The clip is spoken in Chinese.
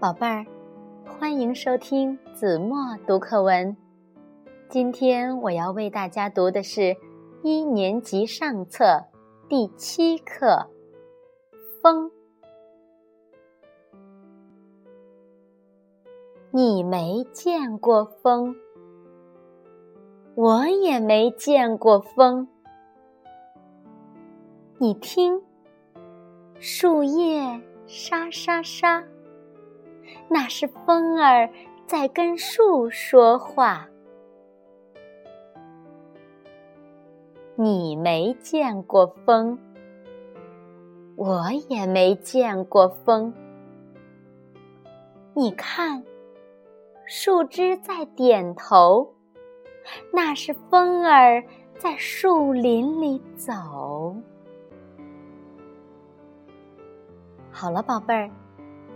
宝贝儿，欢迎收听子墨读课文。今天我要为大家读的是一年级上册第七课《风》。你没见过风，我也没见过风。你听，树叶沙沙沙。那是风儿在跟树说话。你没见过风，我也没见过风。你看，树枝在点头，那是风儿在树林里走。好了，宝贝儿。